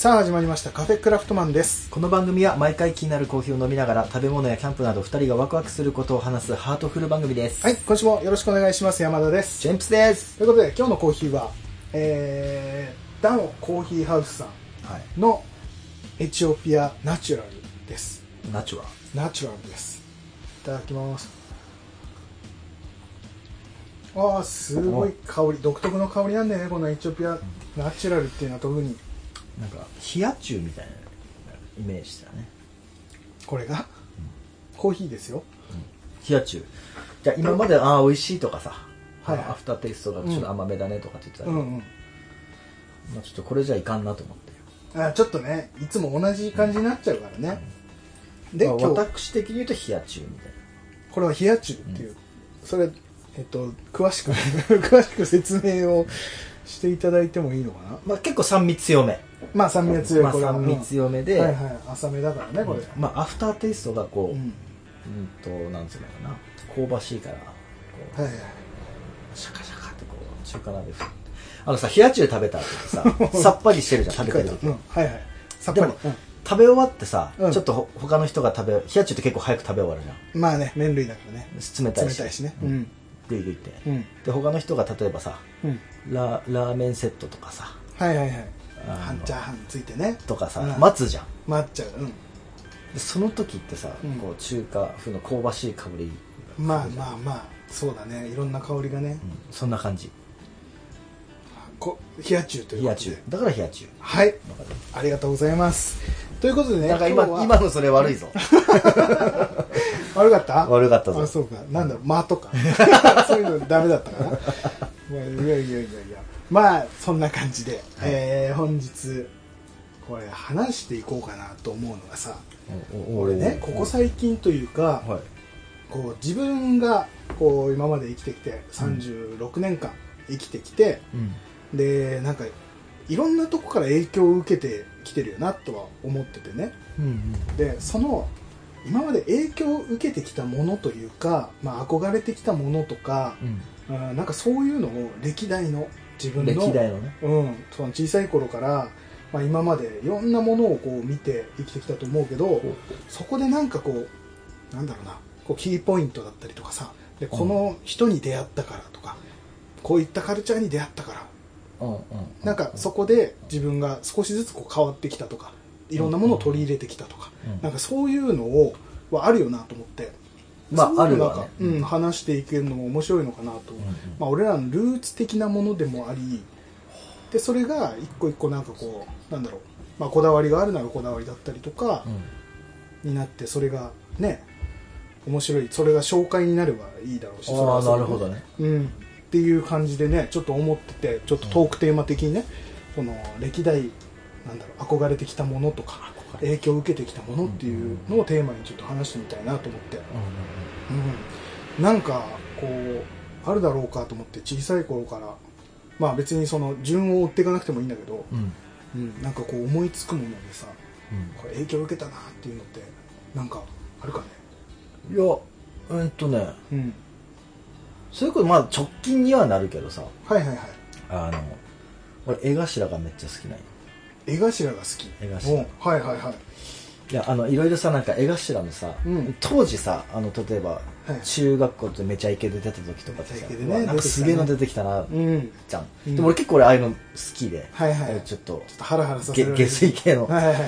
さあ始まりましたカフェクラフトマンですこの番組は毎回気になるコーヒーを飲みながら食べ物やキャンプなど2人がワクワクすることを話すハートフル番組です。はい今週もよろしくお願いします山田ですジェンプスです。ということで今日のコーヒーはえー、ダンコーヒーハウスさはい。んのエチオピアナチュラルですナチュラル。ナチュラルですいただきますああすごい香り独特の香りなんだよねこのエチオピアナチュラルっていうのは特になんか、冷や中みたいなイメージだね。これが、コーヒーですよ。冷や中。じゃあ今まで、ああ、美味しいとかさ、はいあのアフターテイストがちょっと甘めだねとかって言ってたけど、うんうん。まあ、ちょっとこれじゃいかんなと思って。あちょっとねいつも同じ感じになっちゃうからね、で、まあ私的に言うと冷や中みたいこれは冷や中っていう、それえっと詳しく 詳しく説明をしていただいてもいいのかなな？まあ結構酸味強め。まあ酸味が強いまあこれは酸味強めで、うんはいはい。浅めだからねこれ、まあアフターテイストがこう、ううんん、と、なんつうのかな、香ばしいから、こうはいはい。シャカシャカってこう中華鍋振って。あのさ冷や中食べた後ってさ さっぱりしてるじゃん食べてる時、うん、はいはい。さっぱり。うん。食べ終わってさ、うん。ちょっとほ他の人が食べ冷や中って結構早く食べ終わるじゃん。まあね麺類だからね。冷たいし。冷たいしね。ううん。んグイグイって、うん。で他の人が例えばさうん。ララーメンセットとかさ。はいはいはい半チャーハンついてね。とかさ、うん。待つじゃん。待っちゃう。でその時ってさ、うん。こう中華風の香ばしい香り。うんまあまあまあそうだね。いろんな香りがね、うん。そんな感じ。こ冷や中という冷やことで。中。だから冷や中。はい。ありがとうございます。ということでねなんか今日は。今のそれ悪いぞ。悪かった？悪かったぞ。あそうか。なんだろう。間とか。そういうのダメだったかな。まあいやいやいやいやまあそんな感じで、はい。えー本日これ話していこうかなと思うのがさ俺ねここ最近というか、はい。こう自分がこう今まで生きてきて36年間生きてきて、うん。でなんかいろんなとこから影響を受けてきてるよなとは思っててね。うん。でその今まで影響を受けてきたものというか、まあ、憧れてきたものとか、うん。うんなんかそういうのを歴代の自分の歴代のね。うん、その小さい頃から、まあ、今までいろんなものをこう見て生きてきたと思うけどそこでなんかこうなんだろうなこうキーポイントだったりとかさでこの人に出会ったからとか、こういったカルチャーに出会ったからうんうんなんかそこで自分が少しずつこう変わってきたとかいろんなものを取り入れてきたとか、うん。なんかそういうのをはあるよなと思って、まああるなんかうん、話していけるのも面白いのかなと、んまあ、俺らのルーツ的なものでもありでそれが一個一個なんかこうなんだろう、まあ、こだわりがあるならこだわりだったりとかになってそれがね面白い。それが紹介になればいいだろうしああなるほどね。うん、っていう感じでねちょっと思っててちょっとトークテーマ的にね、その歴代なんだろう憧れてきたものとか影響を受けてきたものっていうのをテーマにちょっと話してみたいなと思って、うん、なんかこうあるだろうかと思って小さい頃からまあ別にその順を追っていかなくてもいいんだけど、うん。うんうん、なんかこう思いつくものでさうん。これ影響を受けたなっていうのってなんかあるかね？いやうんとね。うん。それこそまあ直近にはなるけどさ。はいはいはい。あの俺絵頭がめっちゃ好きなんよ絵頭が好き。絵頭。おはいはいはい。いやあのいろいろさなんか絵頭のさ、うん。当時さあの例えば、はい。中学校でめちゃイケで出た時とかってさねなんかすげえの出てきたな、うん。じゃん、うん。でも俺結構俺ああいうの好きで、はいはい。ちょっとちょっとハラハラさせる。げ下水系の、はいはいはい。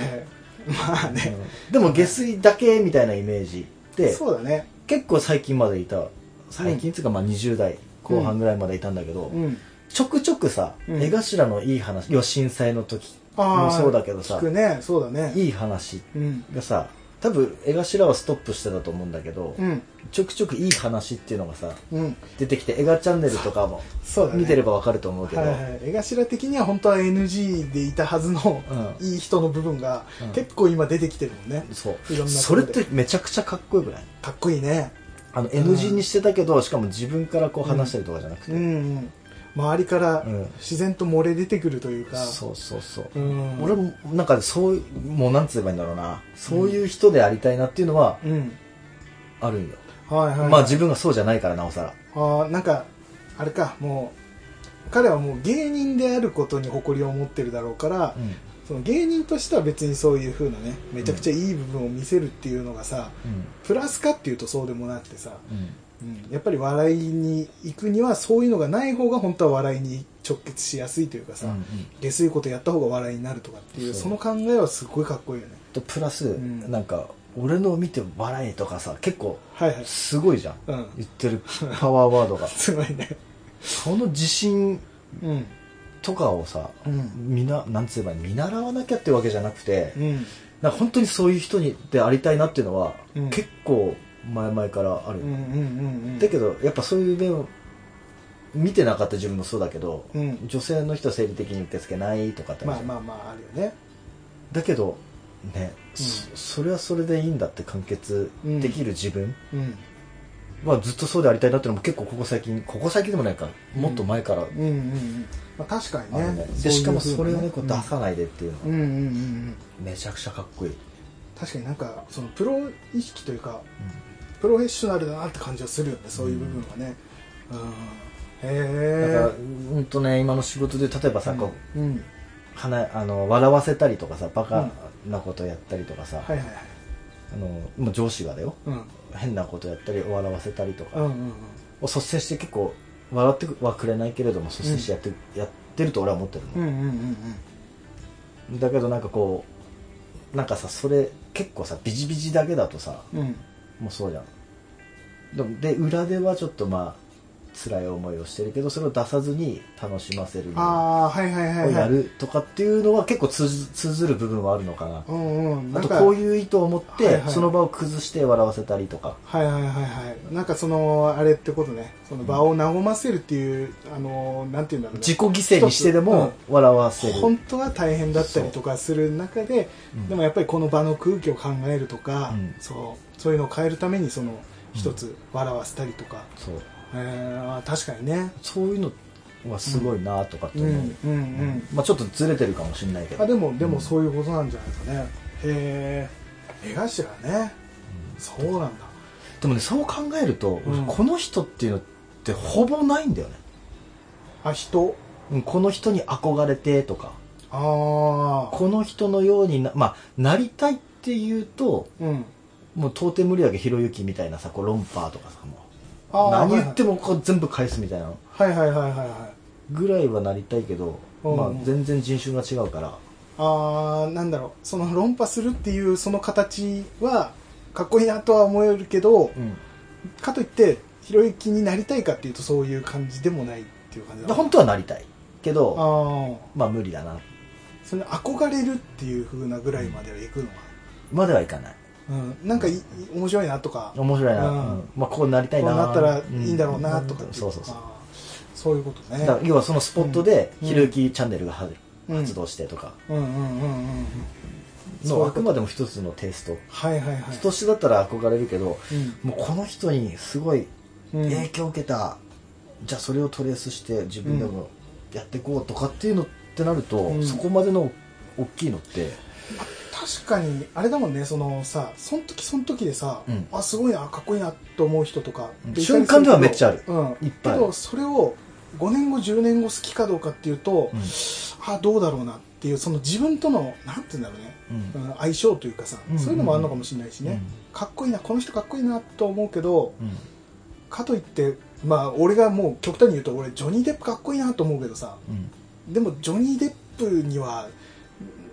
まあね、うん。でも下水だけみたいなイメージでそうだね。結構最近までいた。最近っつうかまあ20代後半ぐらいまでいたんだけど、うん。ちょくちょくさ、うん。絵頭のいい話要は震災の時あもあそうだけどさ。ね。そうだね。いい話うん。がさ多分絵頭はストップしてたと思うんだけど、うん。ちょくちょくいい話っていうのがさうん。出てきて映画チャンネルとかも見てればわかると思うけど、はいはい的には本当は NG でいたはずの、うん。いい人の部分が、うん。結構今出てきてるもんね。そう。いろんなとこそれってめちゃくちゃかっこよくない？かっこいいね。あの NG にしてたけど、しかも自分からこう話したりとかじゃなくて、うんうん周りからうん。自然と漏れ出てくるというか、そうそうそう、うん。俺もなんかそういうもうなんつ言えばいいんだろうな。そういう人でありたいなっていうのはうん。あるんよ、はいはい、はい、まあ自分がそうじゃないからなおさら。あーなんかあれかもう彼はもう芸人であることに誇りを持ってるだろうから、その芸人としては別にそういう風なねめちゃくちゃいい部分を見せるっていうのがさ、うん。プラスかっていうとそうでもなくてさ、やっぱり笑いに行くにはそういうのがない方が本当は笑いに直結しやすいというかさ、うんうん。下水ことやった方が笑いになるとかっていうその考えはすごいかっこいいよね。とプラス、ん。なんか俺の見て笑えとかさ結構はいはい。すごいじゃん、うん。言ってるパワーワードが。すごいね。その自信うん。とかをさ、うん。みななんつえばいい見習わなきゃってわけじゃなくて、うん。な本当にそういう人にでありたいなっていうのは、うん。結構前々からある、うんうんうんうん。だけどやっぱそういう面を見てなかった自分もそうだけど、うん。女性の人は生理的に受け付けないとかってまあまあまああるよね。だけどね、そそれはそれでいいんだって完結できる自分、うん。まあ、ずっとそうでありたいなっていうのも結構ここ最近ここ最近でもないか。もっと前からうんうんうん。まあ確かにね。ね。でしかもそれをねこう出うんさないでっていうのがうん。うんうんうんめちゃくちゃかっこいい、確かになんかそのプロ意識というかプロフェッショナルだなって感じはするよねそういう部分はね。うん。へだからえうんとね今の仕事で例えばさ、こううん。はなあの笑わせたりとかさバカなことやったりとかさ、はいはいはい。あのもう上司がだよ。うん。変なことやったり笑わせたりとかうんうんうん。を率先して結構笑ってはくれないけれども率先してやって,、やってると俺は思ってるの、うんうんうんうん。だけどなんかこうなんかさそれ結構さビジビジだけだとさうんうんもうそうじゃん。でもで裏ではちょっとまあ辛い思いをしてるけどそれを出さずに楽しませるああはいはいはいはい。をやるとかっていうのは結構通ずる部分はあるのかな。うんうん。なあとこういう意図を持って、はいはい。その場を崩して笑わせたりとか。はいはいはいはい。なんかそのあれってことね。その場を和ませるっていうあのなんていうんだろうね。自己犠牲にしてでも笑わせる、本当は大変だったりとかする中で、うん。でもやっぱりこの場の空気を考えるとか、うん。そうそういうのを変えるためにその一つ笑わせたりとか、そう。えーあ確かにね。そういうのはすごいなとかって思う、うんうんうん。まあ、ちょっとずれてるかもしれないけど。あでもでもそういうことなんじゃないかね、へえ絵頭ね、そうなんだ。でもねそう考えると、うん。この人っていうのってほぼないんだよね。あ人？うんこの人に憧れてとか。ああこの人のようにな,、まあ、なりたいっていうとうんもう到底無理やけひろゆきみたいなさこうロンパーとかさもう。何言ってもこう全部返すみたいな。のはいはいはいはいはい。はいぐらいはなりたいけど、うん。まあ、全然人種が違うから。あーなんだろう。その論破するっていうその形はかっこいいなとは思えるけど、うん。かといってひろゆきになりたいかっていうとそういう感じでもないっていう感じだで本当はなりたいけどああまあ無理だな。それ憧れるっていう風なぐらいまではいくのは、まではいかないうん、なんか面白いなとか。面白いな、うん。うん。まあ、こうなりたいな。こうなったらいいんだろうなとかうん。そうそうそう。そういうことね。要はそのスポットでうん。ひろゆきチャンネルが発動してとか。あくまでも一つのテイスト。はいはいはい。人志だったら憧れるけどうん。もうこの人にすごいうん。影響を受けた、じゃあそれをトレースして自分でもやっていこうとかっていうのってなると、うん。そこまでの大きいのって確かにあれだもんねそのさその時その時でさ、うん。あすごいなかっこいいなと思う人とか瞬間ではめっちゃある。うん、いっぱい。あるけどそれを5年後10年後好きかどうかっていうと、うん。あどうだろうなっていうその自分とのなんて言うんだろうね、うん。うん相性というかさ、うん。そういうのもあるのかもしれないしね、かっこいいなこの人かっこいいなと思うけどうん。かといってまあ俺がもう極端に言うと俺ジョニー・デップかっこいいなと思うけどさうん。でもジョニー・デップには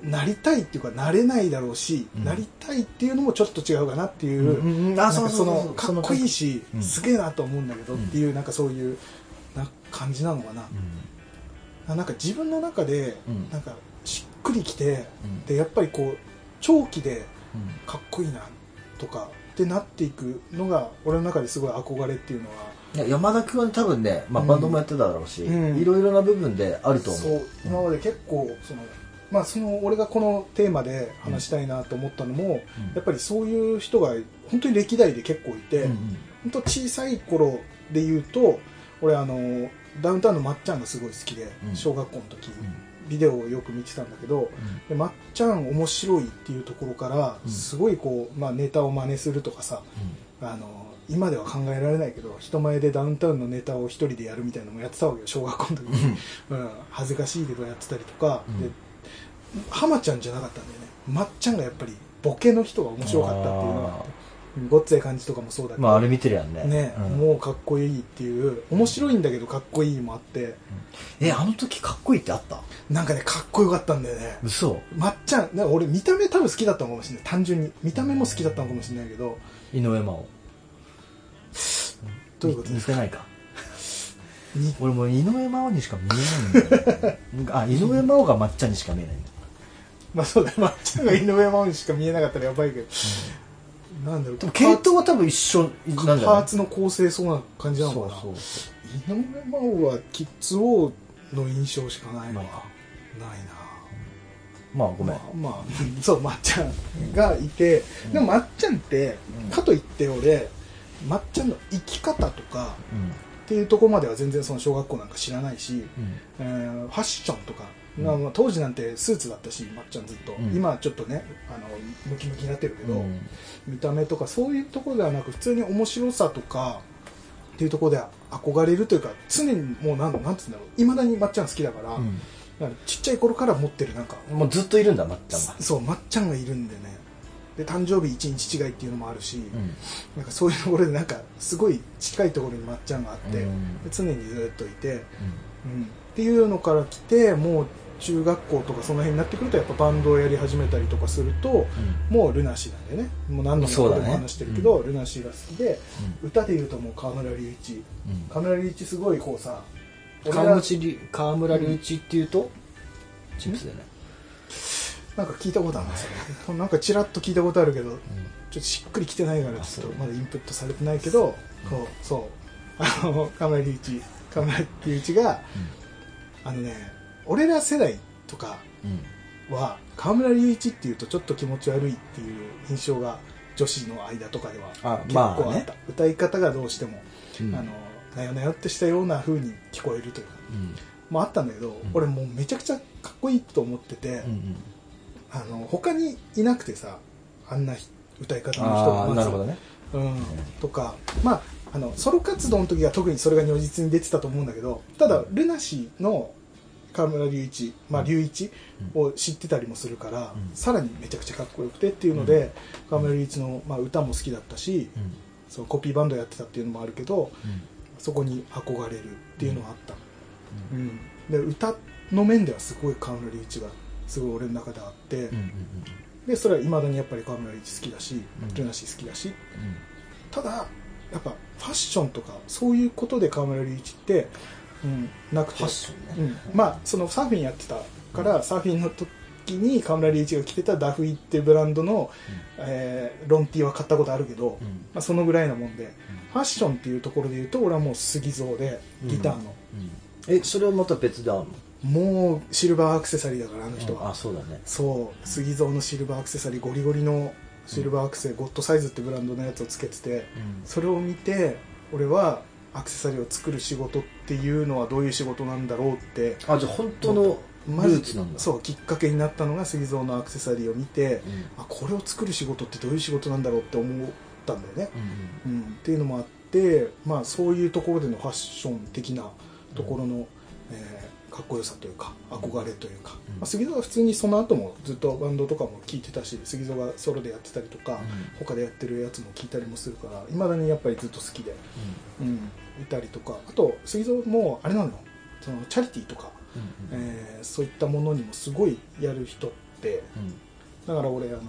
なりたいっていうかなれないだろうし、うん。なりたいっていうのもちょっと違うかなっていう、そうそのかっこいいし、うん。すげえなと思うんだけど、うんっていうなんかそういうな感じなのかな、あなんか自分の中でうん。なんかしっくりきて、うん。でやっぱりこう長期でうん。かっこいいなとかってなっていくのが俺の中ですごい憧れっていうのは山田君は多分ね、まあ、うんバンドもやってただろうし、うん。いろいろな部分であると思う。そう。今まで結構そのまあその俺がこのテーマで話したいなと思ったのも、うん。やっぱりそういう人が本当に歴代で結構いて、うん本当小さい頃で言うと俺あのダウンタウンのまっちゃんがすごい好きで、うん。小学校の時、うん。ビデオをよく見てたんだけど、でまっちゃん面白いっていうところから、うん。すごいこう、まあ、ネタを真似するとかさあの今では考えられないけど人前でダウンタウンのネタを一人でやるみたいなのもやってたわけよ小学校の時に、うん、恥ずかしいけどやってたりとか、うん。で浜ちゃんじゃなかったんだよね。まっちゃんがやっぱりボケの人が面白かったっていうのがあって。うんごっつええ感じとかもそうだけど、まああれ見てるやんね。ね、うん。もうかっこいいっていう面白いんだけどかっこいいもあって。えあの時かっこいいってあった？なんかねかっこよかったんだよね。嘘。まっちゃんなんか俺見た目多分好きだったのかもしれない。単純に。見た目も好きだったのかもしれないけど。井上真央。どういうこと？ですか似てないか。に？俺もう井上真央にしか見えないんだよね。あ井上真央が抹茶にしか見えないんだまあそうだ。よまっちゃんが井上真央にしか見えなかったらやばいけど、なんだろう。でも系統は多分一緒なんじゃない？パーツの構成そうな感じなのかな。そうそう。井上真央はキッズ王の印象しかないのな。いかないまあごめん、なまあ、まあ、そうまっちゃんがいて、うん。でもまっちゃんって、うん。かといって俺まっちゃんの生き方とかうん。っていうところまでは全然その小学校なんか知らないし、うん。えーファッションとか、うんまあまあ当時なんてスーツだったしまっちゃんずっと、うん。今はちょっとねあのムキムキになってるけど、うん。見た目とかそういうところではなく普通に面白さとかっていうところで憧れるというか常にもうなんなんて言うんだろう。いまだにまっちゃん好きだから,、うん。ちっちゃい頃から持ってるなんかもうずっといるんだ抹茶がそうまっちゃんがいるんでね。で誕生日1日違いっていうのもあるし、うん。なんかそういうところでなんかすごい近いところにまっちゃんがあって、常にずっといて、うん、っていうのから来てもう中学校とかその辺になってくるとやっぱバンドをやり始めたりとかすると、もうルナシーなんだよね。もう何度もも話してるけど、うルナシーが好きで、歌でいうともう河村隆一。うん。河村隆一すごいこうさ川俺が口り川村隆一っていうと、チップスだよね、なんか聞いたことあるんですよね。なんかちらっと聞いたことあるけどちょっとしっくりきてないからちょっとまだインプットされてないけどこうそう。あの河村隆一河村隆一があのね俺ら世代とかうん。は河村隆一っていうとちょっと気持ち悪いっていう印象が女子の間とかではあ結構あった、まあね。歌い方がどうしても、うん。あのなよなよってしたような風に聞こえるというか。うん。もあったんだけど、俺もうめちゃくちゃかっこいいと思ってて、うんあの他にいなくてさあんな歌い方の人あがまず。あなるほどね。うん、とかまああのソロ活動の時は特にそれが如実に出てたと思うんだけどただルナシーの河村隆一、まあ、隆一を知ってたりもするから、うん。さらにめちゃくちゃかっこよくてっていうので、河村隆一の、まあ、歌も好きだったし、うん。そのコピーバンドやってたっていうのもあるけどうん。そこに憧れるっていうのはあった、うん。で歌の面ではすごい河村隆一がすごい俺の中であって、うんうんでそれはいまだにやっぱり河村隆一好きだし、うん。ルナシー好きだし。ただやっぱファッションとかそういうことで河村隆一って、うん、なくて。ファッションね。うん、まあそのサーフィンやってたから、サーフィンの時に河村隆一が着てたダフイっていうブランドの、えーロンティーは買ったことあるけど、うん。まあ、そのぐらいなもんで、ファッションっていうところで言うと俺はもう杉蔵でギターの、うん。えそれはまた別であるもうシルバーアクセサリーだからあの人のは、あそうだね。そう。杉蔵のシルバーアクセサリーゴリゴリのシルバーアクセ、ゴッドサイズってブランドのやつをつけててそれを見て俺はアクセサリーを作る仕事っていうのはどういう仕事なんだろうってあじゃあ本当のルーツなんだ。そうきっかけになったのが杉蔵のアクセサリーを見て、うんあこれを作る仕事ってどういう仕事なんだろうって思ったんだよね、うんうん、っていうのもあって、まあ、そういうところでのファッション的なところの、えーかっこよさというか憧れというか、うん。まあ、杉蔵は普通にその後もずっとバンドとかも聴いてたし杉蔵がソロでやってたりとか、他でやってるやつも聞いたりもするからいまだにやっぱりずっと好きで、うん、いたりとか。あと杉蔵もあれなのそのチャリティーとか、うんうん。えーそういったものにもすごいやる人ってだから俺あの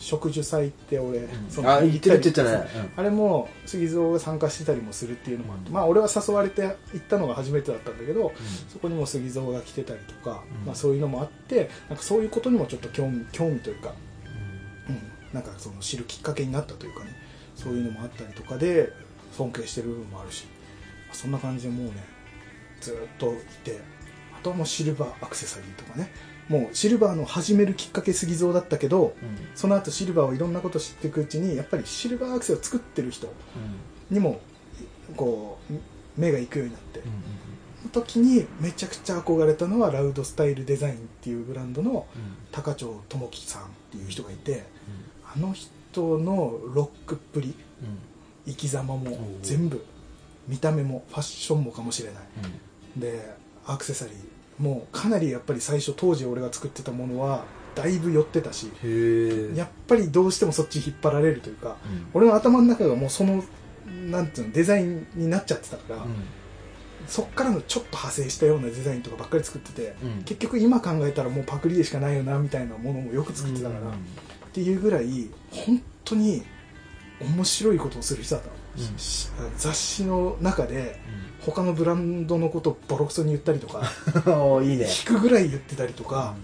植樹祭って俺、うん。そのあ言ってるって言ったね。あれも杉蔵が参加してたりもするっていうのもあって、うん。まあ俺は誘われて行ったのが初めてだったんだけど、うそこにも杉蔵が来てたりとか、うん。まあ、そういうのもあってなんかそういうことにもちょっと興味興味というか、うん、なんかその知るきっかけになったというかねそういうのもあったりとかで尊敬してる部分もあるし、まあそんな感じでもうねずっといてあとはもうシルバーアクセサリーとかねもうシルバーの始めるきっかけ杉蔵だったけどその後シルバーをいろんなこと知っていくうちにやっぱりシルバーアクセを作ってる人にもこう目が行くようになって、その時にめちゃくちゃ憧れたのはラウドスタイルデザインっていうブランドの高町智樹さんっていう人がいてあの人のロックっぷり生き様も全部見た目もファッションもかもしれない。でアクセサリーもうかなりやっぱり最初当時俺が作ってたものはだいぶ寄ってたしやっぱりどうしてもそっち引っ張られるというか、俺の頭の中がもうそのなんていうのデザインになっちゃってたから、そっからのちょっと派生したようなデザインとかばっかり作ってて、うん。結局今考えたらもうパクリでしかないよなみたいなものもよく作ってたから、っていうぐらい本当に面白いことをする人だった雑誌の中で他のブランドのことをボロクソに言ったりとか いいね。引くぐらい言ってたりとか、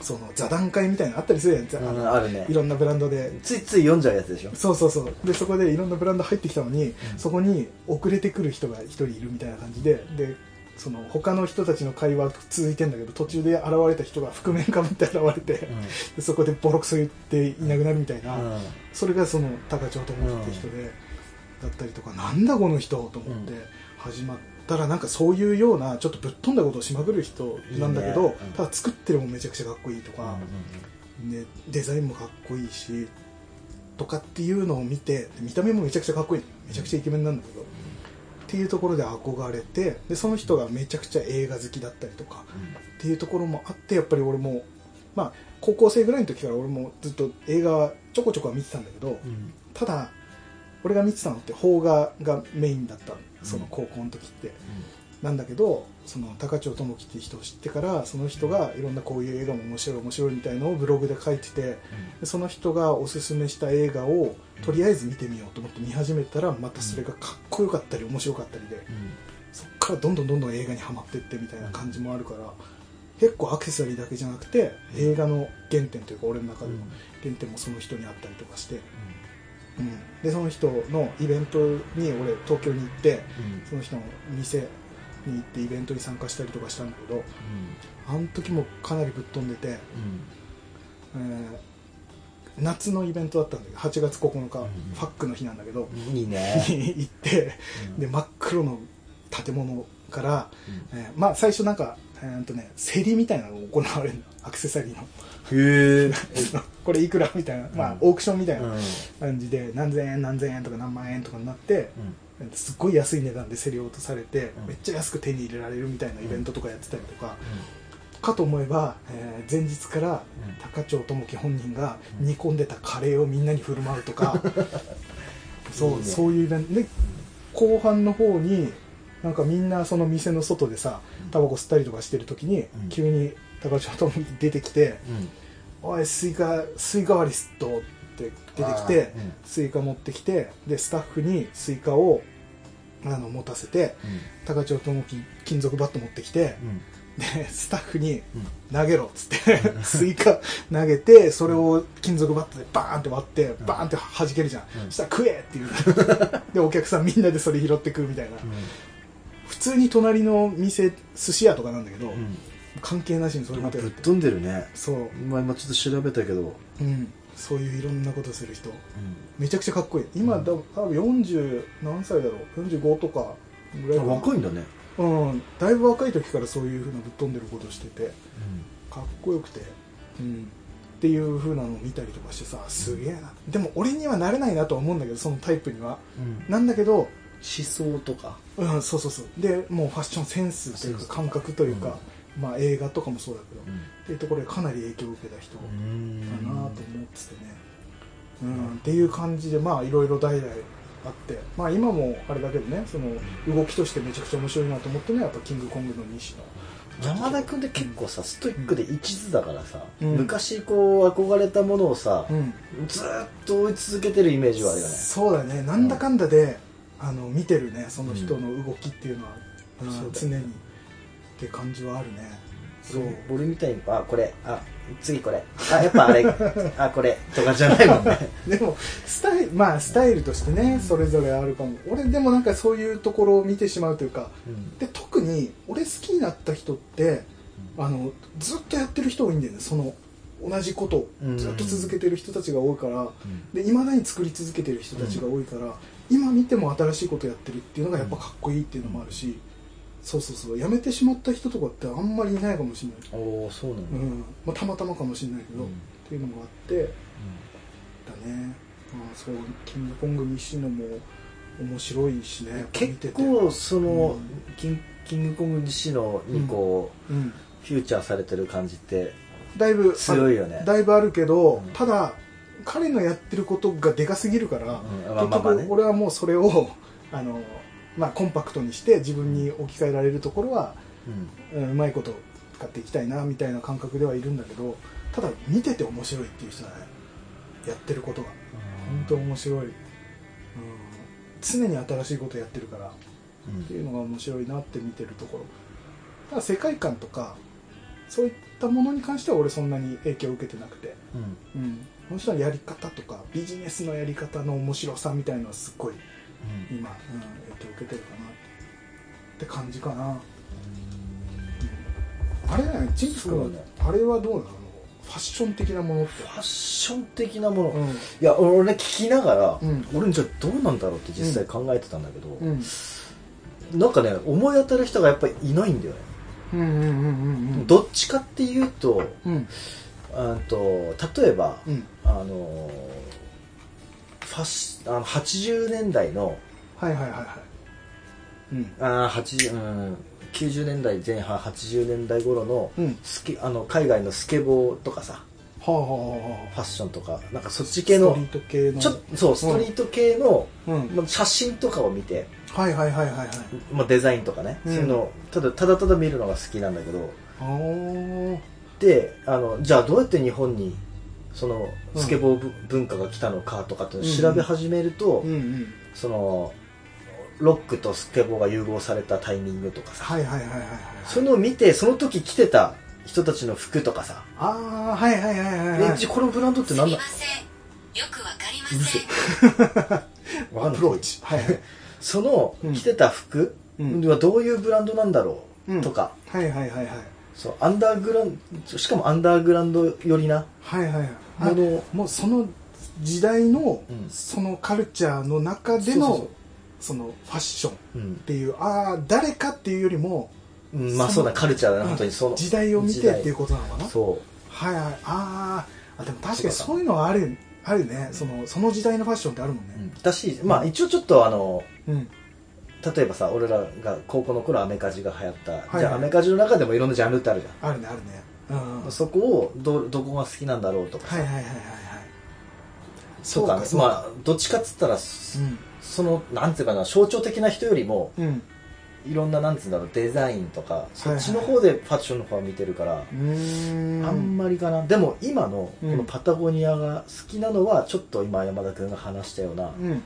その座談会みたいなのあったりするやん、うんあるね。いろんなブランドで。ついつい読んじゃうやつでしょ？そうそうそう。でそこでいろんなブランド入ってきたのに、そこに遅れてくる人が一人いるみたいな感じで。でその他の人たちの会話続いてんだけど途中で現れた人が覆面かぶって現れて、でそこでボロクソ言っていなくなるみたいな、うん。それがその高町智樹って人で、だったりとかなんだこの人と思って始まったらなんかそういうようなちょっとぶっ飛んだことをしまくる人なんだけどただ作ってるもんめちゃくちゃかっこいいとか、ね、デザインもかっこいいしとかっていうのを見て見た目もめちゃくちゃかっこいい。めちゃくちゃイケメンなんだけど、っていうところで憧れてでその人がめちゃくちゃ映画好きだったりとかっていうところもあってやっぱり俺もまあ高校生ぐらいの時から俺もずっと映画ちょこちょこは見てたんだけど、ただ俺が見てたのって邦画がメインだったその高校の時って、なんだけどその高町智樹っていう人を知ってからその人がいろんなこういう映画も面白い面白いみたいのをブログで書いててでその人がおすすめした映画をとりあえず見てみようと思って見始めたらまたそれがかっこよかったり面白かったりでそっからどんどんどんどん映画にはまってってみたいな感じもあるから結構アクセサリーだけじゃなくて映画の原点というか俺の中での原点もその人にあったりとかして、うん、でその人のイベントに俺東京に行ってその人の店に行ってイベントに参加したりとかしたんだけどあの時もかなりぶっ飛んでて、えー夏のイベントだったんだけど8月9日、ん。ファックの日なんだけど、いいね。に 行って、うん。で真っ黒の建物から、えーまあ最初なんか、えーっとね、競りみたいなのが行われるのアクセサリーの。へえ これいくらみたいな、まあオークションみたいなうん。感じで何千円何千円とか何万円とかになって、すっごい安い値段で競り落とされて、うん。めっちゃ安く手に入れられるみたいなイベントとかやってたりとか、かと思えば、えー前日からうん。高町智樹本人が煮込んでたカレーをみんなに振る舞うとか、そういいね。そういうイベント。で後半の方になんかみんなその店の外でさタバコ吸ったりとかしてる時に、うん急に高町智樹出てきて「おいスイカスイカ割りすっと」って出てきて、うん。スイカ持ってきてでスタッフにスイカをあの持たせて高町智樹金属バット持ってきて、でスタッフに投げろっつって スイカ投げてそれを金属バットでバーンって割ってバーンって弾けるじゃん、うん。そしたら食えっていう。でお客さんみんなでそれ拾って食うみたいな、普通に隣の店寿司屋とかなんだけど、関係なしにそれまでぶっ飛んでるね。そう、まあ今ちょっと調べたけど。うん、そういういろんなことする人。めちゃくちゃかっこいい。今、だ多分40何歳だろう。45とかぐらい若いんだね。うん。だいぶ若い時からそういうふうなぶっ飛んでることしてて。かっこよくて、うん、っていう風なのを見たりとかしてさすげえな。でも俺にはなれないなとは思うんだけどそのタイプには。なんだけど思想とか。うんそうそうそう。でもうファッションセンスというか感覚というか、まあ映画とかもそうだけど、っていうところでかなり影響を受けた人だなと思っててね、うん、っていう感じでまあいろいろ代々あってまあ今もあれだけどねその動きとしてめちゃくちゃ面白いなと思ってるのはやっぱキングコングの西野。山田君って結構さストイックで一途だからさ、うん。昔こう憧れたものをさ、うん。ずーっと追い続けてるイメージはあるよね。そうだね。なんだかんだで、あの見てるねその人の動きっていうのは、常にって感じはあるね。そう俺みたいにあこれあ次これ。あやっぱあれ あこれとかじゃないもんね。でもスタイルまあスタイルとしてねそれぞれあるかも。俺でもなんかそういうところを見てしまうというかで特に俺好きになった人ってあのずっとやってる人多いんだよね。その同じことをずっと続けてる人たちが多いから。で未だに作り続けてる人たちが多いから、今見ても新しいことやってるっていうのがやっぱかっこいいっていうのもあるし、そうそうそう。やめてしまった人とかってあんまりいないかもしれない、おおそうなんだ、うん。まあ、たまたまかもしれないけど、うん。っていうのがあってだね、まあ、そうキングコング西野も面白いしね。結構その、うん。キンキングコング自身のにこう、うん。フューチャーされてる感じってだいぶ強いよね。だいぶあるけど、うん。ただ彼のやってることがでかすぎるから、結局俺はもうそれをあの、まあ、コンパクトにして自分に置き換えられるところは、うん。うんうまいこと使っていきたいなみたいな感覚ではいるんだけどただ見てて面白いっていう人だねやってることが本当面白い、うん、常に新しいことやってるからっていうのが面白いなって見てるところ。ただ世界観とかそういったものに関しては俺そんなに影響を受けてなくて、うん。うん、この人のやり方とかビジネスのやり方の面白さみたいのはすっごい今、うん、影響を受けてるかなって感じかな、うん。あれねチンプス君はあれはどうなの？ファッション的なものって。ファッション的なもの、いうん。や俺ね聞きながら、うん。俺じゃあどうなんだろうって実際考えてたんだけど、うん。なんかね思い当たる人がやっぱりいないんだよね、うんうんうんうんどっちかっていうとうん。あと例えば、うん。あのファッシあの80年代のはいはいはいはい。うん。あー80、うん、90年代前半80年代頃の,、うん。スケあの海外のスケボーとかさ。はあはあはファッションとか。なんかそっちあ系のストリート系の。ちょそうストリート系の、うん。まあ写真とかを見て、はいはいはいはいはい。まあ、デザインとかね、うん。そういうのをただただただ見るのが好きなんだけど。であのじゃあどうやって日本にそのスケボーぶ文化が来たのかとかって調べ始めると、うんうん。そのロックとスケボーが融合されたタイミングとかさ。はいはいはいはいはいそうい。うのを見てその時着てた人たちの服とかさ、ああはいはいはいはいはい。えじゃあこのブランドって何だ？すみません。よくわかりません。プローチ。はいはい。そのうん着てた服うん。はどういうブランドなんだろう？ん。うとか、はいはいはいはい。そうアンダーグラウンドしかもアンダーグラウンド寄りな。はいはいはいあものもうその時代のうん。そのカルチャーの中でのそのファッションっうん。ていうああ誰かっていうよりもうんまあそうだカルチャーだな本当にその時代を見てっていうことなのかな？そはいはい。あー。あでも確かにそういうのはあるあるね。そのその時代のファッションってあるもんう、うねん。だしまあ一応ちょっとあのうん。例えばさ俺らが高校の頃アメカジが流行った、はい。じゃあアメカジの中でもいろんなジャンルってあるじゃん。あるねあるねうん。うんそこをどどこが好きなんだろうとかさ、はいはいはいはいはい。とかそうかまあどっちかっつったら、うん。そのなんていうかな象徴的な人よりもうん。いろんななんていうんだろうデザインとかそはい。っちの方でファッションの方を見てるから、うーん。あんまりかな。でも今のこうん。のパタゴニアが好きなのはちょっと今山田君が話したような、うん。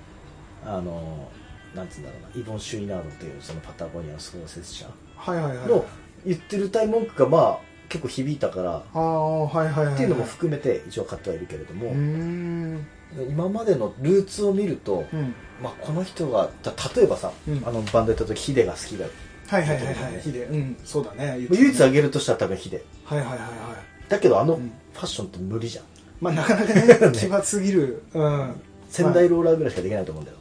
あのなんつうんだろうなイボン・シュイナードっていうそのパタゴニアの創設者はいはいはいの言ってる歌い文句がまあ結構響いたからああはいはいはいっていうのも含めて一応買ってはいるけれども、今までのルーツを見ると、うん。まあ、この人がた例えばさ、うん。あのバンドやった時ヒデが好きだ。よはいはいはいはい。ヒデうん。そうだね。唯一挙げるとしたら多分ヒデ。はいはいはいはい。だけどあのフうん。ァッションって無理じゃん。まあなかなかね 奇抜すぎる。うん。仙台ローラーぐらいしかできないと思うんだよ、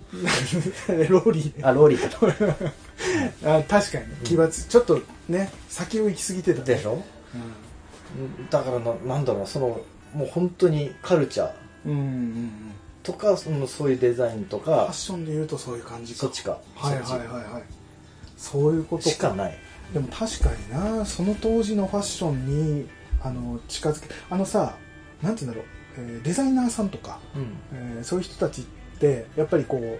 ローリーね。あローリーか。あ確かに奇抜ちょっとね先を行き過ぎてたね。でしょ？うだからななんだろうなそのもう本当にカルチャー。んうんうんうん。とかそのそういうデザインとファかッションで言うとそういう感じか。そっちか。はいはいはいはい。そういうことちしかない。でも確かになその当時のファッションにあの近づけあのさなんて言うんだろう、えーデザイナーさんとか、うん。えーそういう人たちってやっぱりこう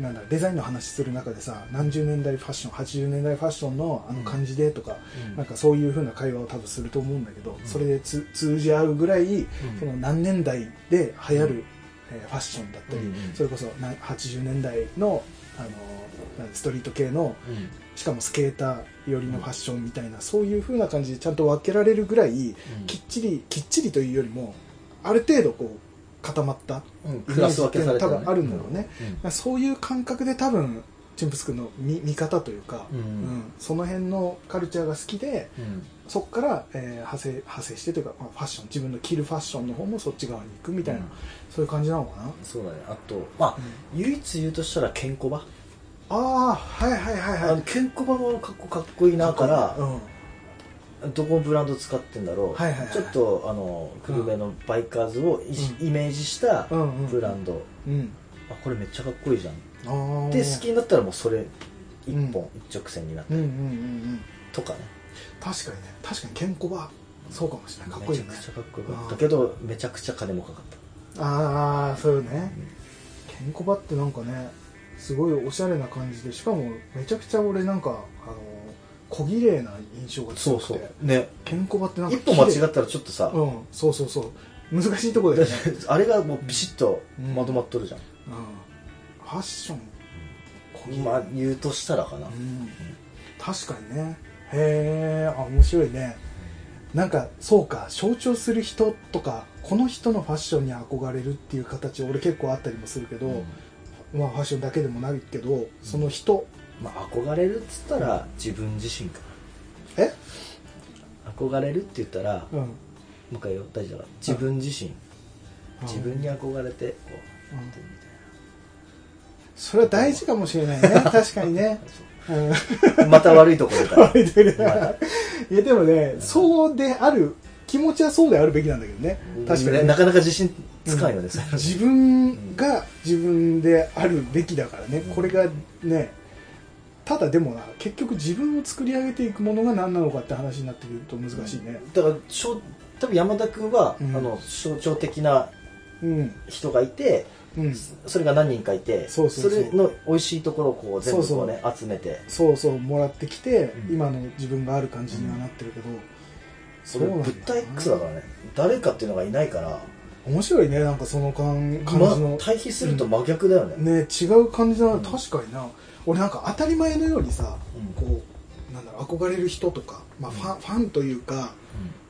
なんだデザインの話する中でさ何十年代ファッション80年代ファッションのあの感じでとか、うん。なんかそういうふうな会話を多分すると思うんだけど、それでつ通じ合うぐらい、その何年代で流行る、えーファッションだったり、うんうんそれこそな80年代のあのストリート系のうん。しかもスケーター寄りのファッションみたいな、そういう風な感じでちゃんと分けられるぐらい、きっちりきっちりというよりもある程度こう固まったうん。イメージって多分あるんだろうね、うん。そういう感覚で多分チンプス君の見見方というか、うん。その辺のカルチャーが好きでうん。そこから、えー派生派生してというか、まあ、ファッション自分の着るファッションの方もそっち側に行くみたいな、うん。そういう感じなのかな。そうだね。あとまあ、唯一言うとしたらケンコバ、ああはいはいはいはい。ケンコバもかっこかっこいいなからうんどこのブランド使ってんだろう、はいはいはい。ちょっとあの久留米のバイカーズをうイメージしたうんうんブランド。うん。あこれめっちゃかっこいいじゃん。で好きになったらもうそれ一うん。本一直線になって。うんうんうんうん。とかね。確かにね。確かにケンコバそうかもしれない。かっこいいよね。めちゃくちゃかっこよかった。けどめちゃくちゃ金もかかっああそうね。ケンコバってなんかねすごいおしゃれな感じでしかもめちゃくちゃ俺なんかあの小綺麗な印象がたそう強くて。そうね。ケンコバってなんか一歩間違っったらちょっとさ、うん。そうそうそう。難しいとこだよね、あれがもうビシッとまとまっとるじゃん、うん、ファッション。まあ言うとしたらかな、うん。確かにね。へえあ面白いね。なんかそうか。象徴する人とかこの人のファッションに憧れるっていう形俺結構あったりもするけど、まあファッションだけでもないけどその人。まあ憧れるっつったら自分自身かえ？な憧れるって言ったらうん。もう一回よ大事だ。から自分自身。うん。自分に憧れてこううん。やってるみそれは大事かもしれないね。確かにね。う。ん。たいなまた悪いとこ出た。ら悪いとこ出たいやでもねそうである気持ちはそうであるべきなんだけどね。確かにね。なかなか自信つかんよね、それ自分が自分であるべきだからね、うん。これがねただでもな結局自分を作り上げていくものが何なのかって話になってくると難しいね。だからしょ多分山田君は、うん。あの象徴的なうん。人がいてうん。それが何人かいてそうそうそう。れの美味しいところをこう全部こうねそ集めて。そうそうもらってきて、うん。今の自分がある感じにはなってるけど、それなんだ物体 X だからね。誰かっていうのがいないから。面白いねなんかその感感まじの、対比すると真逆だよね、ね違う感じだな、うん。確かにな俺なんか当たり前のようにさ、うん。こうなんだろう憧れる人とか、まあ、ファンファンというか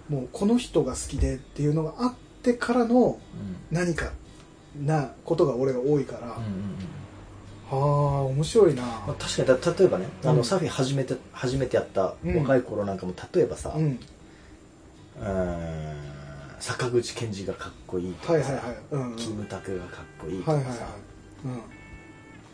もうこの人が好きでっていうのがあってからの何かなことが俺が多いから、はあ面白いな、まあ、確かにだ例えばね、あうん。のサーフィン始めて初めてやったうん。若い頃なんかも例えばさ、うん。坂口健二がかっこいいとかさ、はいはいはい。うんうん。キムタクがかっこいいとかさ、はいはいはい。うん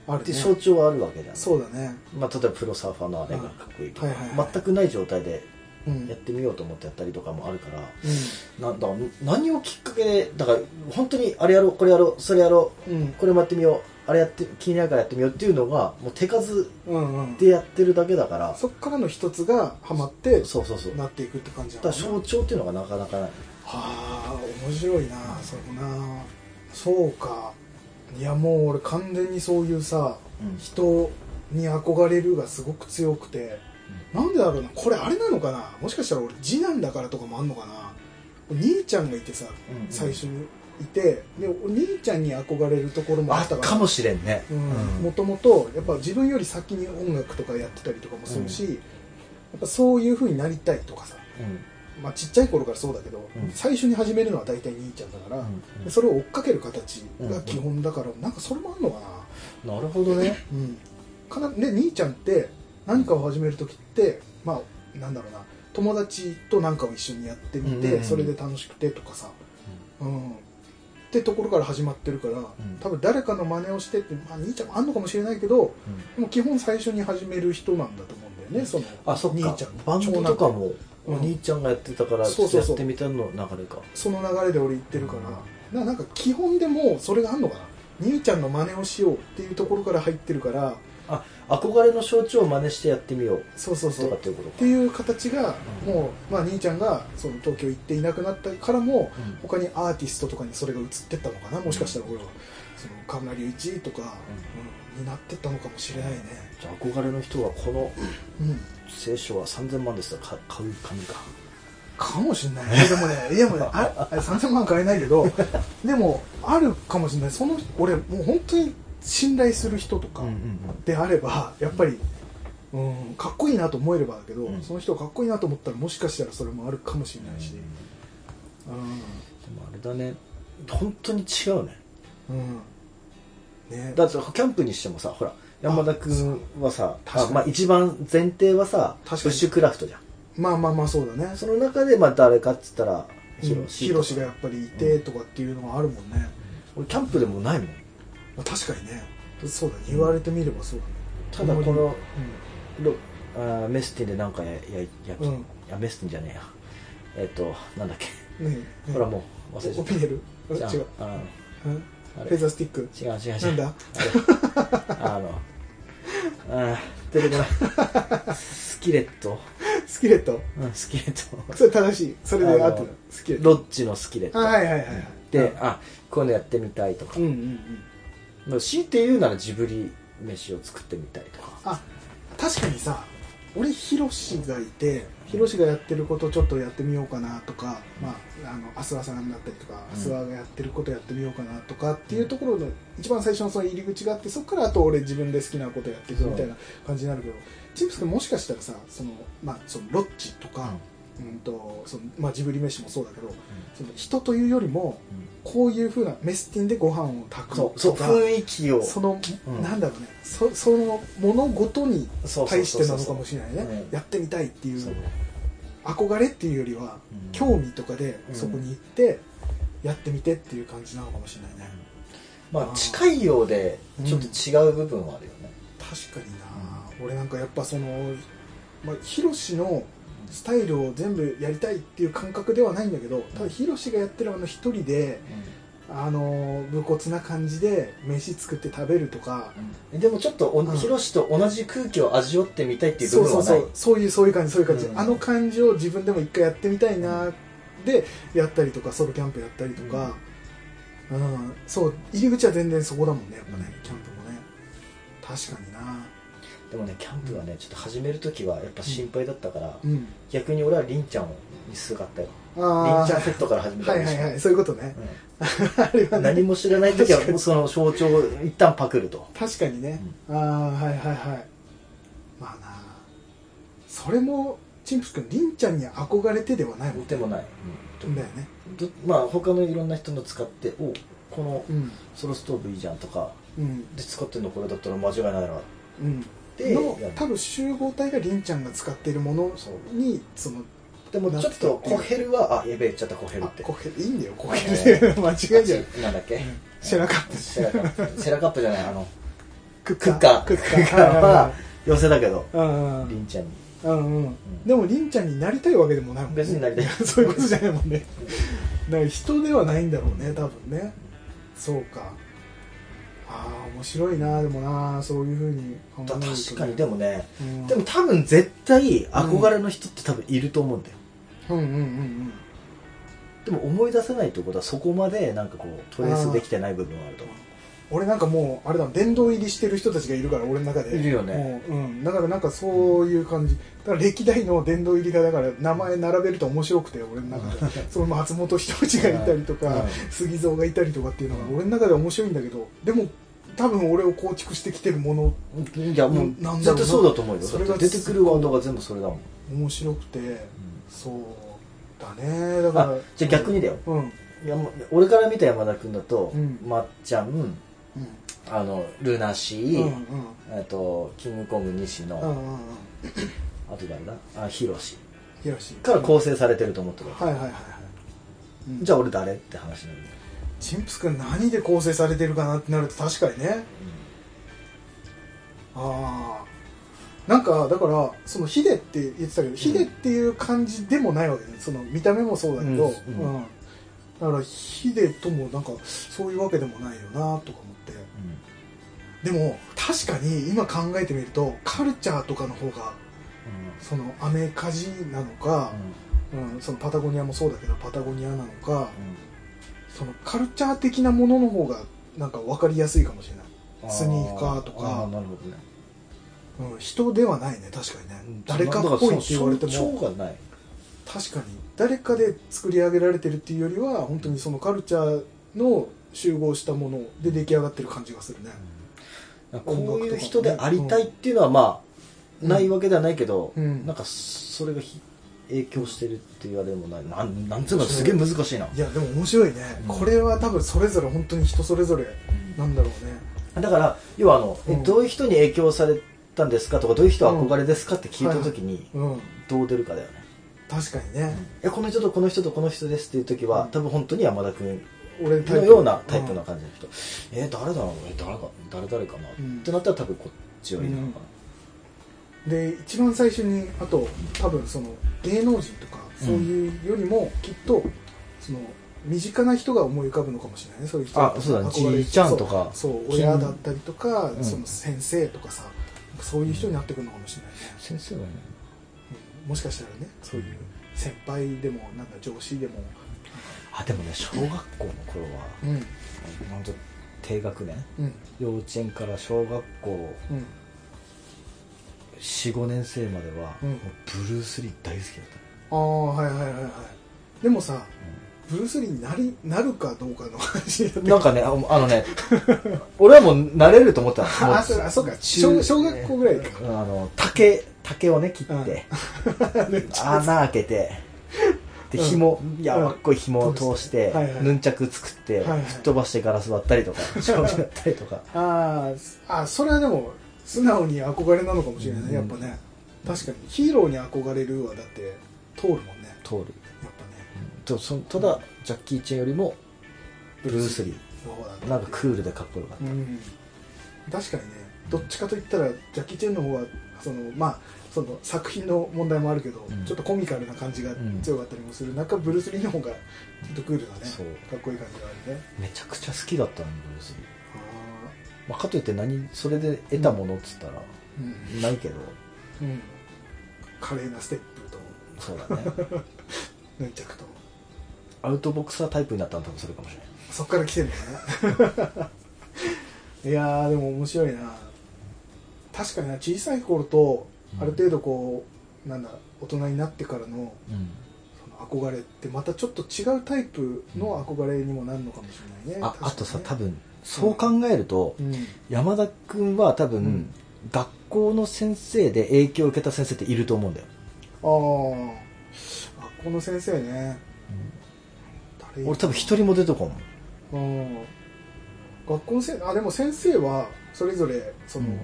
あるでね象徴はあるわけじゃんそうだね。まあ、例えばプロサーファーのあれがかっこいいとか、はいはいはい。全くない状態でうん。やってみようと思ってやったりとかもあるから、うなんだから何をきっかけでだから本当にあれやろうこれやろうそれやろんうん。うこれもやってみようあれやって気になるからやってみようっていうのがもう手数うんうん。でやってるだけだからそっからの一つがハマってそうそうそう。だなっていくって感じなからのね象徴っていうのがなかなかない。はあ面白いなそれもな。そうかいやもう俺完全にそういうさ、うん。人に憧れるがすごく強くて、なんでだろうなこれあれなのかなもしかしたら俺次男だからとかもあんのかな。お兄ちゃんがいてさ、うんうん。最初にいてでお兄ちゃんに憧れるところもああったからかもしれんね。うん。もともとやっぱ自分より先に音楽とかやってたりとかもするし、やっぱそういう風になりたいとかさ、うんまあ、ちっちゃい頃からそうだけど、うん。最初に始めるのは大体兄ちゃんだから、うん。うんでそれを追っかける形が基本だから、なんかそれもあんのかな、なるほどね。うん、かなで兄ちゃんって何かを始める時ってまあなんだろうな。友達と何かを一緒にやってみて、うん。うんうんそれで楽しくてとかさ、うん。ってところから始まってるから、多分誰かの真似をしてって、まあ、兄ちゃんもあんのかもしれないけどでも基本最初に始める人なんだと思うんだよねそのあそ兄ちゃんバンドとかもうんお兄ちゃんがやってたからそうそうそう。やってみたの流れか。その流れで俺言ってるから、ななんか基本でもうそれがあんのかな？兄ちゃんの真似をしようっていうところから入ってるから。あ憧れの象徴を真似してやってみよう。そうそうそう。っとかっていうことか。ていう形がうん。もう、まあ、兄ちゃんがその東京行っていなくなったからもうん。他にアーティストとかにそれが移ってったのかな？もしかしたら俺は。その河村隆一とか、うん。になってったのかもしれないね。じゃあ憧れの人はこのうん聖書は3000万ですとか買う紙か。かもしれない。ねでもねでもねああれ3000万買えないけど でもあるかもしれない。その俺もう本当に信頼する人とかであればやっぱり、うん、かっこいいなと思えればだけど、うん。その人がかっこいいなと思ったらもしかしたらそれもあるかもしれないし、でもあれだね。本当に違うね。うん。うんね。だってキャンプにしてもさほら山田君はさあまあ、一番前提はさブッシュクラフトじゃん。まあまあまあそうだね。その中でまあ誰かっつったらヒヒロロシヒロシがやっぱりいてとかっていうのがあるもんね、俺キャンプでもないもん。まあ、確かにね。そうだね。言われてみればそうだね。ただこのうロあーメスティンでなんかやややき、うん。いやメスティンじゃねえや。えっ、となんだっけ、ほらもう忘れちゃっオピネル？違う。フェザースティック？違う違う違う。なんだ？あのあー出てこないスキレット。スキレット？うんスキレット。それ正しい？それで合ってる？あのスキレット。ロッチのスキレット。あはいはいはいはい。であこういうのやってみたいとか。うんうんうん。まあ強いて言うならジブリ飯を作ってみたいとか。あ確かにさ俺ヒロシがいてヒロシがやってることちょっとやってみようかなとか、まあ、あのアスワさんだったりとか、うん。アスワがやってることやってみようかなとかっていうところの一番最初のその入り口があってそこからあと俺自分で好きなことやっていくみたいな感じになるけどチンプス君もしかしたらさその、まあ、そのロッチとか、うんとそのまあ、ジブリ飯もそうだけどその人というよりもこういうふうなメスティンでご飯を炊くそうそう雰囲気を。その、うん。なんだろうねそその物事に対してなのかもしれないね。うん。やってみたいっていそう。う憧れっていうよりは、うん。興味とかでうん。そこに行ってやってみてっていう感じなのかもしれないね、まあ近いようでちょっと違う部分はあるよね、確かにな、俺なんかやっぱその、まあ、ヒロシのスタイルを全部やりたいっていう感覚ではないんだけどただヒロシがやってるあの一人であの武骨な感じで飯作って食べるとか、でもちょっとおうん。ヒロシと同じ空気を味わってみたいっていう部分はない？そうそういうそういう感じそういう感じ、うん。あの感じを自分でも一回やってみたいなでやったりとかソロキャンプやったりとか、うん。そう入り口は全然そこだもんねやっぱね、うんキャンプもね。確かになでもねキャンプはねちょっと始める時はやっぱ心配だったから、うん。逆に俺はりんちゃんにすがったよ。ありーんちゃんセットから始めたはいりしてはいはい。そういうことね、あれはね。何も知らない時はその象徴を一旦パクると。確かにね、ああはいはいはい。まあなそれもチンプス君りんちゃんに憧れてではないもんね。でもない、だよね。どまあ他のいろんな人の使っておこのうん。ソロストーブいいじゃんとかうん。で使ってるのこれだったら間違いないな。うんでのやる。多分集合体がりんちゃんが使っているものにそのでもちょっとコヘルはあやべえ言っちゃったコヘルあって。コヘルいいんだよコヘル。で 間違いじゃんあなんだっけ？シェラカップ。シェラカップ。シェラカップじゃないあのクッカー。クッカー。は寄せだけどうんりんちゃんに。うんうん。でもりんちゃんになりたいわけでもないもんね。別になりたい。そういうことじゃないもんね。だから人ではないんだろうね多分ね。そうかああ面白いなでもなそういうふうに考えだるとね。確かにでもねうん。でも多分絶対憧れの人って多分いると思うんだよ、うんうんうんうん。でも思い出せないってことはそこまでなんかこうトレースできてない部分はあると思う。俺なんかもうあれだ殿堂入りしてる人たちがいるから俺の中で。いるよね。もううん、だからなんかそういう感じ。だから歴代の殿堂入りがだから名前並べると面白くて俺の中で。その松本人志がいたりとか、うん。杉蔵がいたりとかっていうのが俺の中では面白いんだけど。でも多分俺を構築してきてるものいやもうなんだろうな。絶対そうだと思うよ。それが出てくるワードが全部それだもん、面白くて、そうだね。だからあじゃあ逆にだよ、うん。いやもう俺から見た山田君だと、うん。まっちゃんうん。あのルナシうんー、うん。えっとキングコング西野、うんうんうん。あと誰だ？あヒロシ。ヒロシ。から構成されてると思ってるはいはいはいはい、うん。じゃあ俺誰？って話なんだよ、チンプス君何で構成されてるかなってなると確かにね。ああなんかだからそのヒデって言ってたけど、ヒデっていう感じでもないわけね。その見た目もそうだけど、ううん。ん。だからヒデともなんかそういうわけでもないよなとか思って。でも確かに今考えてみるとカルチャーとかの方がそのアメカジなのか、うん、そのパタゴニアもそうだけどパタゴニアなのかそのカルチャー的なものの方がなんか分かりやすいかもしれない。スニーカーとか。なるほどね。うん、人ではないね確かにね、誰かっぽいって言われて象も。徴がない確かに誰かで作り上げられてるっていうよりは本当にそのカルチャーの集合したもので出来上がってる感じがするね、こういう人でありたいっていうのはまあ、ないわけではないけど、うんなんかそれがひ影響してるって言われでもない。なんなんつうのすげえ難しいな。いやでも面白いね、うん。これは多分それぞれ本当に人それぞれなんだろうね。だから要はあの、えうん。どういう人に影響されたんですかとかどういう人は憧れですかって聞いた時にうん。どう出るかだよね、確かにね、えこの人とこの人とこの人ですっていう時は、うん。多分本当に山田君俺のようなタイプの感じの人、え誰だろう？え誰か誰誰かな、うん。ってなったら多分こっち寄りなのかで一番最初にあと多分その芸能人とかそういうよりもきっとその身近な人が思い浮かぶのかもしれないね。そういう人あそうだね。じいちゃんとか。そう親だったりとか、うん。その先生とかさそういう人になってくるのかもしれないね、先生はね。うん。もしかしたらねそういう。先輩でもなんだ上司でも。あでもね小学校の頃はうん。本当低学年？うん。幼稚園から小学校うん45年生までは、うん。ブルース・リー大好きだっああはいはいはいはいでもさブルース・リーになりなるかどうかの話なんかねああのね 俺はもう慣れると思った ああそうか中小小学校ぐらいか。あの竹竹をね切って、うん。穴開けてでうん。紐、やわっこい紐を通して、はいはいヌンチャク作って、はいはい吹っ飛ばしてガラス割ったりとか将棋やったりとか。あーあそれはでも素直に憧れなのかもしれないねやっぱね。確かにヒーローに憧れるはだって通るもんね。通る。やっぱね。とそただジャッキー・チェンよりもブルース・リの方だーなんかクールでかっこよかった、うん。確かにね。どっちかといったらジャッキー・チェンの方はそのまあその作品の問題もあるけど、うん。ちょっとコミカルな感じが強かったりもする。中、ブルース・リーの方がちょっとクールなね。かっこいい感じがあるね。めちゃくちゃ好きだったのブルース・リー、あまあ、かといって何それで得たものっつったら、ーうん。ないけど。うん。華麗なステップと。そうだね。ヌンチャクと。アウトボクサータイプになったの多分それかもしれない。そっから来てんのかないやーでも面白いな。確かにな小さい頃とうん。ある程度こう、なんだ大人になってからのうん。その憧れってまたちょっと違うタイプの憧れにもなるのかもしれないね、ああとさ多分そう考えると、うん。山田君は多分、うん。学校の先生で影響を受けた先生っていると思うんだよ、ああ学校の先生ね。誰俺多分一人も出てこんもん。うん。学校のせあでも先生はそれぞれその、うん。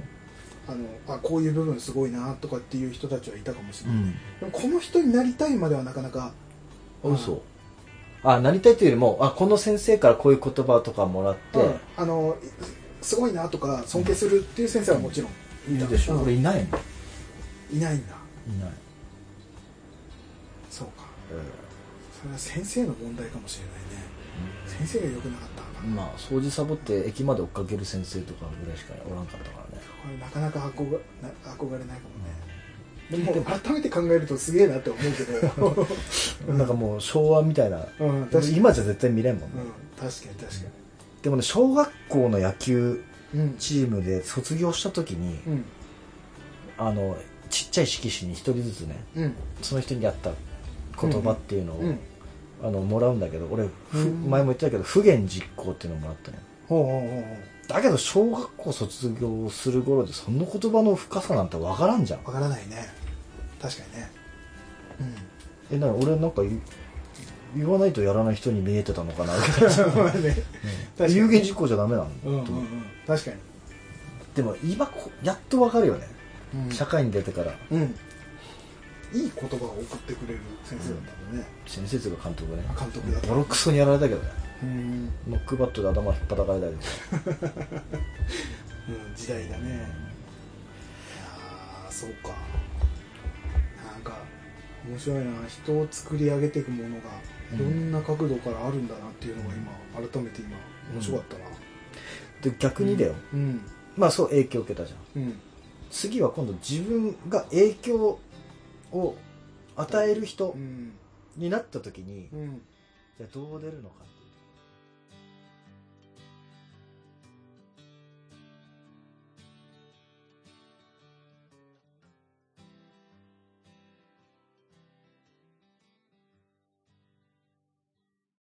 あのあこういう部分すごいなとかっていう人たちはいたかもしれない、うん。でもこの人になりたいまではなかなかあ嘘あなりたいというよりもあこの先生からこういう言葉とかもらって、うん。あのいすごいなとか尊敬するっていう先生はもちろん。いるでしょ、うん。俺いないもんいいないんだ。ない、そうか。それは先生の問題かもしれないね。先生が良くなかったまあ掃除サボって駅まで追っかける先生とかぐらいしかおらんかったからね。これなかなか憧れな憧れないかもね、でも改めて考えるとすげえなって思うけど、う んなんかもう昭和みたいな、うん、今じゃ絶対見れんもんね、うん、確かに確かでもね小学校の野球チームで卒業した時に、うん。あのちっちゃい色紙に一人ずつねうん。その人に合った言葉っていうのを、うんあのもらうんだけど俺、前も言ったけど不言実行っていうのをもらったのよ。ほうほうほうほうだけど小学校卒業する頃でその言葉の深さなんてわからんじゃん。わからないね。確かにね。えなに俺なんか言言わないとやらない人に見えてたのかな？みたいなうね 有言実行じゃダメなの、うんうんうん。確かに。でも今こやっとわかるよね、うん。社会に出てから。うん。いい言葉を送ってくれる先生だったんだね先生とか監督がね。監督だボロクソにやられたけどね。うんノックバットで頭引っ叩かれたりとかうん時代だね。いやーそうか。なんか面白いな。人を作り上げていくものがいろんな角度からあるんだなっていうのが今改めて今面白かったな。で逆にだよ、うん。まあそう影響を受けたじゃん。うん。次は今度自分が影響を与える人うん。になった時に、うん。じゃあどう出るのか